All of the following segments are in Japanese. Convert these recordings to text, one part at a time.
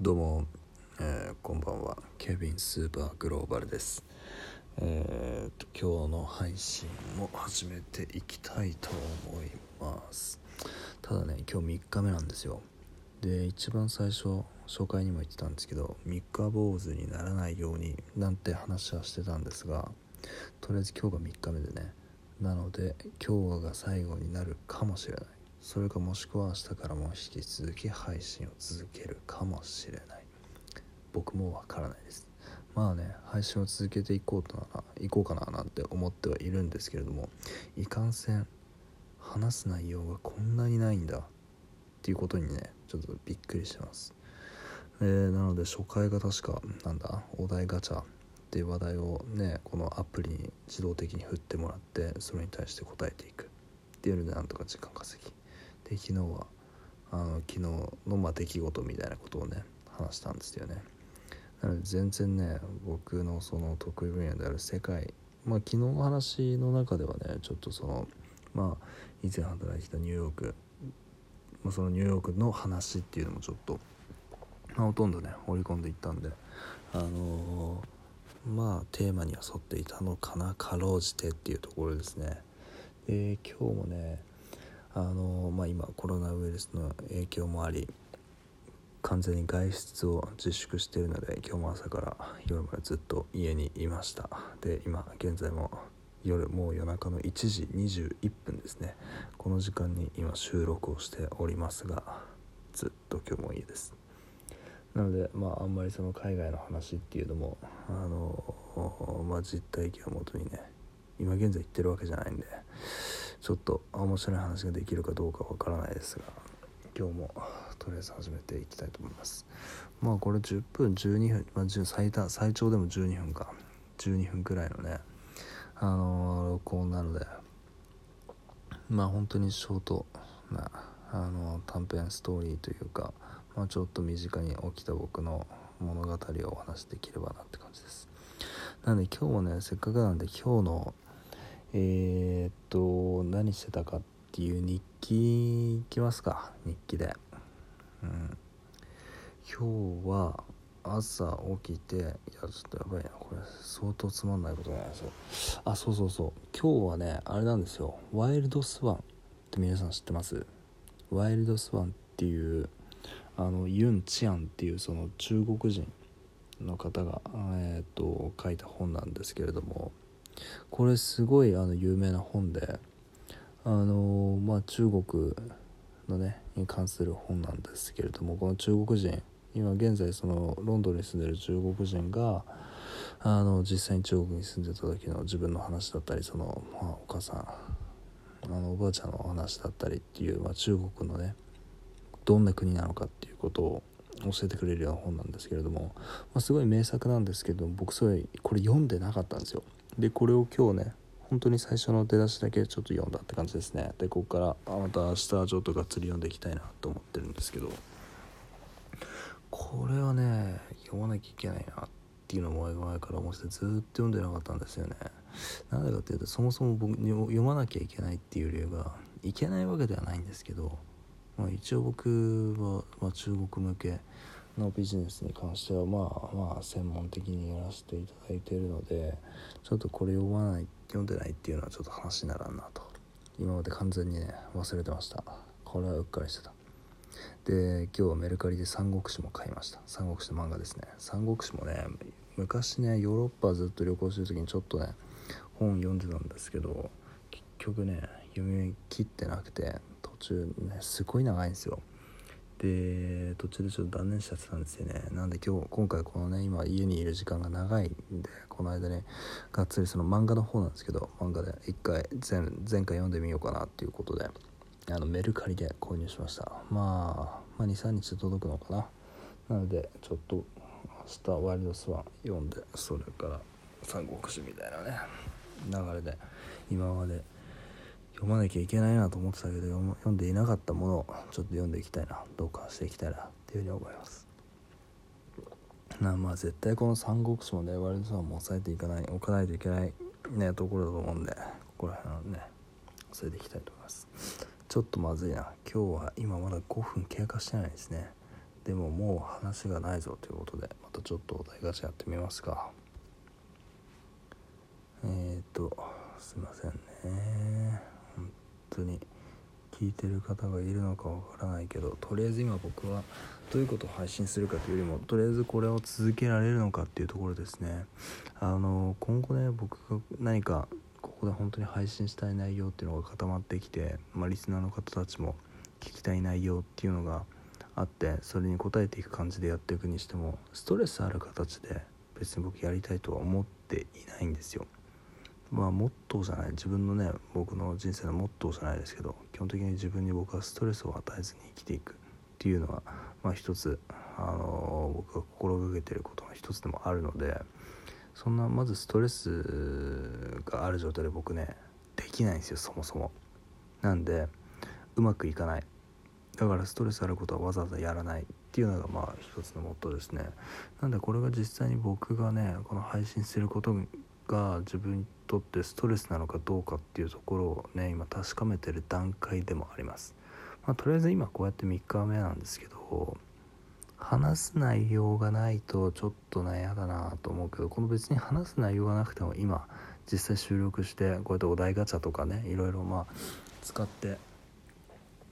どうも、えーこんばんは。ケビンスーパーグローバルです。えーと今日の配信も始めていきたいと思います。ただね今日3日目なんですよ。で一番最初紹介にも言ってたんですけど三日坊主にならないようになんて話はしてたんですがとりあえず今日が3日目でね。なので今日が最後になるかもしれない。それかもしくは明日からも引き続き配信を続けるかもしれない。僕もわからないです。まあね配信を続けていこうとならいこうかななんて思ってはいるんですけれどもいかんせん話す内容がこんなにないんだっていうことにねちょっとびっくりしてます。えーなので初回が確かなんだお題ガチャっていう話題をねこのアプリに自動的に振ってもらってそれに対して答えていくっていうのでなんとか時間稼ぎ。で昨日はあの昨日のま出来事みたいなことをね話したんですよね。なので全然ね僕のその得意分野である世界まあ昨日の話の中ではねちょっとそのまあ以前働いてたニューヨーク、まあ、そのニューヨークの話っていうのもちょっと、まあ、ほとんどね織り込んでいったんであのーまあテーマには沿っていたのかなかろうじてっていうところですね。で今日もねあのまあ今コロナウイルスの影響もあり完全に外出を自粛しているので今日も朝から夜までずっと家にいました。で今現在も夜もう夜中の1時21分ですね。この時間に今収録をしておりますがずっと今日も家です。なのでまああんまりその海外の話っていうのもあのまあ実体験をもとにね今現在言ってるわけじゃないんでちょっと面白い話ができるかどうかわからないですが今日もとりあえず始めていきたいと思います。まあこれ10分12分、まあ、最多最長でも12分か。12分くらいのねあのー録音なので。まあ本当にショートなあの短編ストーリーというか、まあ、ちょっと身近に起きた僕の物語をお話しできればなって感じです。なので今日もねせっかくなんで今日のえー、っと何してたかっていう日記いきますか。日記で。うん。今日は朝起きていやちょっとやばいな。これ相当つまんないことなんですよ。あそうそうそう。今日はねあれなんですよ。ワイルドスワンって皆さん知ってます？ワイルドスワンっていうあのユン・チアンっていうその中国人の方が、えー、と書いた本なんですけれども。これすごいあの有名な本であのまあ中国のねに関する本なんですけれどもこの中国人今現在そのロンドンに住んでる中国人があの実際に中国に住んでた時の自分の話だったりその、まあ、お母さんあのおばあちゃんの話だったりっていう、まあ、中国のねどんな国なのかっていうことを教えてくれるような本なんですけれども、まあ、すごい名作なんですけど僕それこれ読んでなかったんですよ。でこれを今日ね本当に最初の出だしだけちょっと読んだって感じですね。でここからまた明日ちょっとがっつり読んでいきたいなと思ってるんですけど。これはね読まなきゃいけないなっていうのを前々から思ってずっと読んでなかったんですよね。なんでかっていうとそもそも僕に読まなきゃいけないっていう理由がいけないわけではないんですけど、まあ、一応僕は、まあ、中国向けのビジネスに関してはまあまあ専門的にやらせていただいているのでちょっとこれ読まない読んでないっていうのはちょっと話にならんなと。今まで完全にね忘れてました。これはうっかりしてた。で今日はメルカリで三国志も買いました。三国志の漫画ですね。三国志もね昔ねヨーロッパずっと旅行してる時にちょっとね本読んでたんですけど結局ね読み切ってなくて途中ねすごい長いんですよ。で途中でちょっと断念しちゃってたんですよね。なんで今日今回このね今家にいる時間が長いんでこの間ねがっつりその漫画の方なんですけど漫画で一回前前回読んでみようかなっていうことであのメルカリで購入しました。まあ、まあ、23日で届くのかな。なのでちょっと明日ワイルドスワン読んでそれから三国志みたいなね流れで今まで読まなきゃいけないなと思ってたけど読んでいなかったものをちょっと読んでいきたいなどうかしていきたいなっていうふうに思います。なまあ絶対この三国志もねワイルドスワンも抑えていかない置かないといけないねところだと思うんでここら辺をね抑えていきたいと思いますちょっとまずいな。今日は今まだ5分経過してないですね。でももう話がないぞということでまたちょっとお題ガチャやってみますか。えっ、ー、とすいませんね。本当に聞いてる方がいるのかわからないけどとりあえず今僕はどういうことを配信するかというよりもとりあえずこれを続けられるのかっていうところですね。あの今後ね僕が何かここで本当に配信したい内容っていうのが固まってきて、まあ、リスナーの方たちも聞きたい内容っていうのがあってそれに応えていく感じでやっていくにしてもストレスある形で別に僕やりたいとは思っていないんですよ。まあモットーじゃない自分のね僕の人生のモットーじゃないですけど基本的に自分に僕はストレスを与えずに生きていくっていうのはまあ一つあの僕が心がけてることの一つでもあるのでそんなまずストレスがある状態で僕ねできないんですよそもそも。なんでうまくいかない。だからストレスあることはわざわざやらないっていうのがまあ一つのモットーですね。なんでこれが実際に僕がねこの配信することが自分にとってストレスなのかどうかっていうところをね今確かめてる段階でもあります、まあ、とりあえず今こうやって3日目なんですけど話す内容がないとちょっとね嫌だなと思うけどこの別に話す内容がなくても今実際収録してこうやってお題ガチャとかねいろいろまあ使って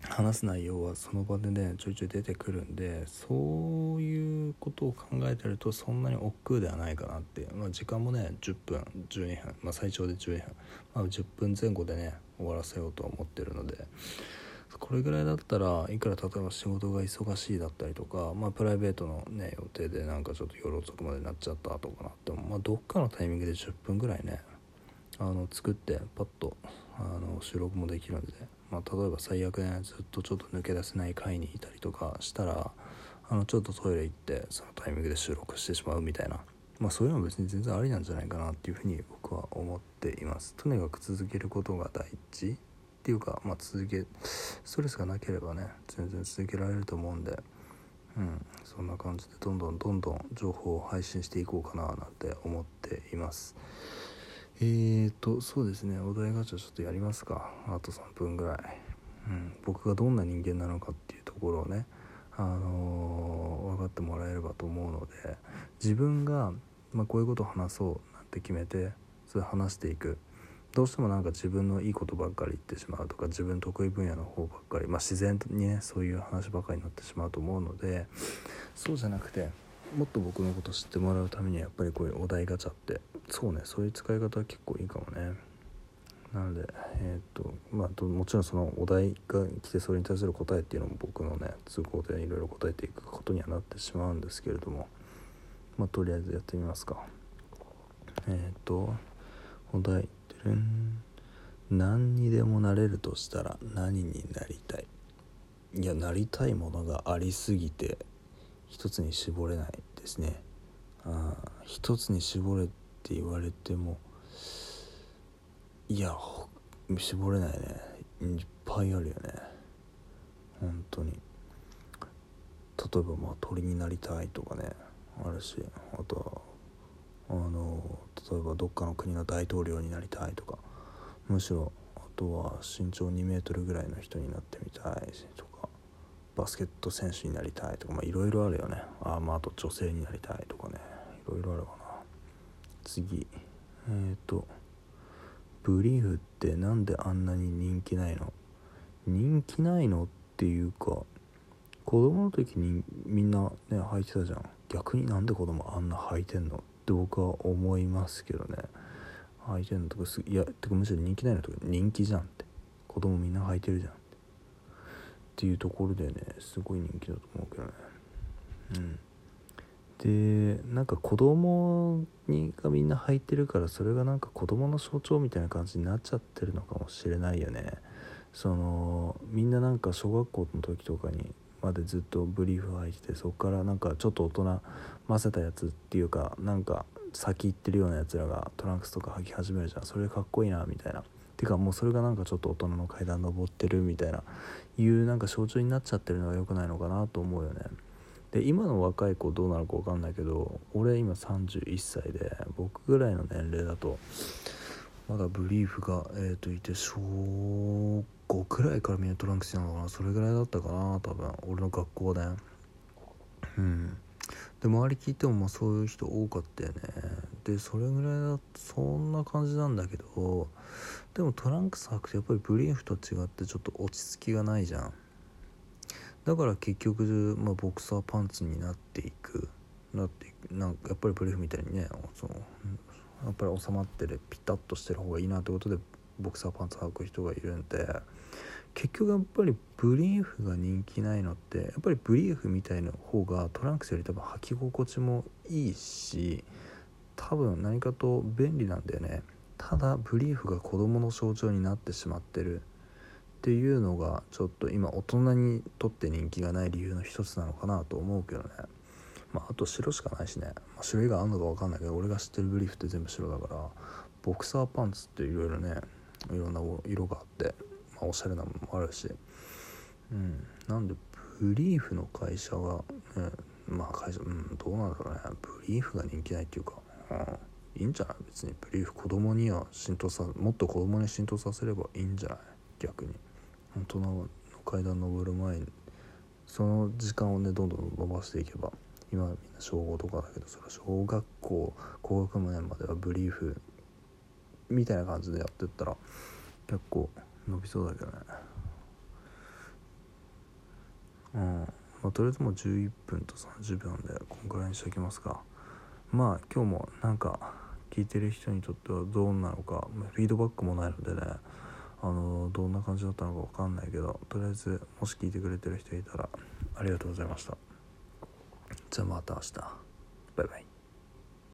話す内容はその場でねちょいちょい出てくるんでそういうことを考えてるとそんなに億劫ではないかなっていう、まあ、時間もね10分12分、まあ、最長で12分、まあ、10分前後でね終わらせようと思ってるので。これぐらいだったらいくら例えば仕事が忙しいだったりとか、まあ、プライベートのね予定でなんかちょっと夜遅くまでなっちゃったとかなっても、まあ、どっかのタイミングで10分ぐらいねあの作ってパッとあの収録もできるんで。まあ、例えば最悪ねずっとちょっと抜け出せない回にいたりとかしたらあのちょっとトイレ行ってそのタイミングで収録してしまうみたいな、まあ、そういうのは別に全然ありなんじゃないかなっていうふうに僕は思っていますとにかく続けることが大事っていうか、まあ、続けストレスがなければね全然続けられると思うんでうんそんな感じでどんどんどんどん情報を配信していこうかななんて思っています。えーとそうですね。お題ガチャちょっとやりますか。あと3分ぐらい、うん、僕がどんな人間なのかっていうところをね。あのー、分かってもらえればと思うので。自分が、まあ、こういうことを話そうなんて決めてそれ話していく。どうしてもなんか自分のいいことばっかり言ってしまうとか自分得意分野の方ばっかり、まあ、自然にねそういう話ばかりになってしまうと思うのでそうじゃなくてもっと僕のこと知ってもらうためにはやっぱりこういうお題ガチャってそうねそういう使い方は結構いいかもね。なのでえっ、とまあもちろんそのお題が来てそれに対する答えっていうのも僕のね都合でいろいろ答えていくことにはなってしまうんですけれどもまあとりあえずやってみますか。えっ、とお題てるん何にでもなれるとしたら何になりたい？いやなりたいものがありすぎて一つに絞れないですね。あ一つに絞れって言われてもいや絞れないね。いっぱいあるよね。本当に。例えばまあ鳥になりたいとかね。あるしあとはあの例えばどっかの国の大統領になりたいとか。むしろあとは身長2メートルぐらいの人になってみたいとか。バスケット選手になりたいとかいろいろあるよね。あまああと女性になりたいとかね。いろいろあるかな。次。えっ、ー、とブリーフってなんであんなに人気ないの？人気ないのっていうか子供の時にみんなね履いてたじゃん。逆になんで子供あんな履いてんの？って僕は思いますけどね。履いてんのとかすいやてかむしろ人気ないのとか人気じゃんって。子供みんな履いてるじゃん。っていうところでねすごい人気だと思うけどね。うん。でなんか子供にがみんな履いてるからそれがなんか子供の象徴みたいな感じになっちゃってるのかもしれないよね。そのみんななんか小学校の時とかにまでずっとブリーフ履いててそこからなんかちょっと大人ませたやつっていうかなんか先行ってるようなやつらがトランクスとか履き始めるじゃん。それかっこいいなみたいな。てかもうそれがなんかちょっと大人の階段登ってるみたいな。いうなんか象徴になっちゃってるのが良くないのかなと思うよね。で今の若い子どうなるか分かんないけど俺今31歳で僕ぐらいの年齢だとまだブリーフが、えー、といて小5くらいからみんなトランクスなのかな。それぐらいだったかな多分。俺の学校で。うん。で周り聞いてもまあそういう人多かったよね。でそれぐらいだとそんな感じなんだけどでもトランクス履くとやっぱりブリーフと違ってちょっと落ち着きがないじゃん。だから結局、まあ、ボクサーパンツになっていく。なってなんかやっぱりブリーフみたいにねそのやっぱり収まってるピタッとしてる方がいいなってことでボクサーパンツ履く人がいるんで結局やっぱりブリーフが人気ないのってやっぱりブリーフみたいな方がトランクスより多分履き心地もいいし多分何かと便利なんだよね。ただブリーフが子供の象徴になってしまってるっていうのがちょっと今大人にとって人気がない理由の一つなのかなと思うけどね。まああと白しかないしね、まあ、種類があるのか分かんないけど俺が知ってるブリーフって全部白だからボクサーパンツっていろいろねいろんな色があってまあ、おしゃれなものもあるし、うん、なんでブリーフの会社が、ね、まあ会社、うん、どうなんだろうね。ブリーフが人気ないっていうか、うん、いいんじゃない？別に。ブリーフ子供には浸透さもっと子供に浸透させればいいんじゃない？逆に。大人の階段登る前に。その時間をねどんどん伸ばしていけば今みんな小5とかだけどそれは小学校高学年まではブリーフみたいな感じでやってったら結構伸びそうだけどね。うん。まあ、とりあえずもう11分と30秒なんでこんくらいにしておきますか。まあ今日もなんか聞いてる人にとってはどうなのかフィードバックもないのでねあのどんな感じだったのか分かんないけどとりあえずもし聞いてくれてる人いたらありがとうございました。じゃあまた明日。バイバイ。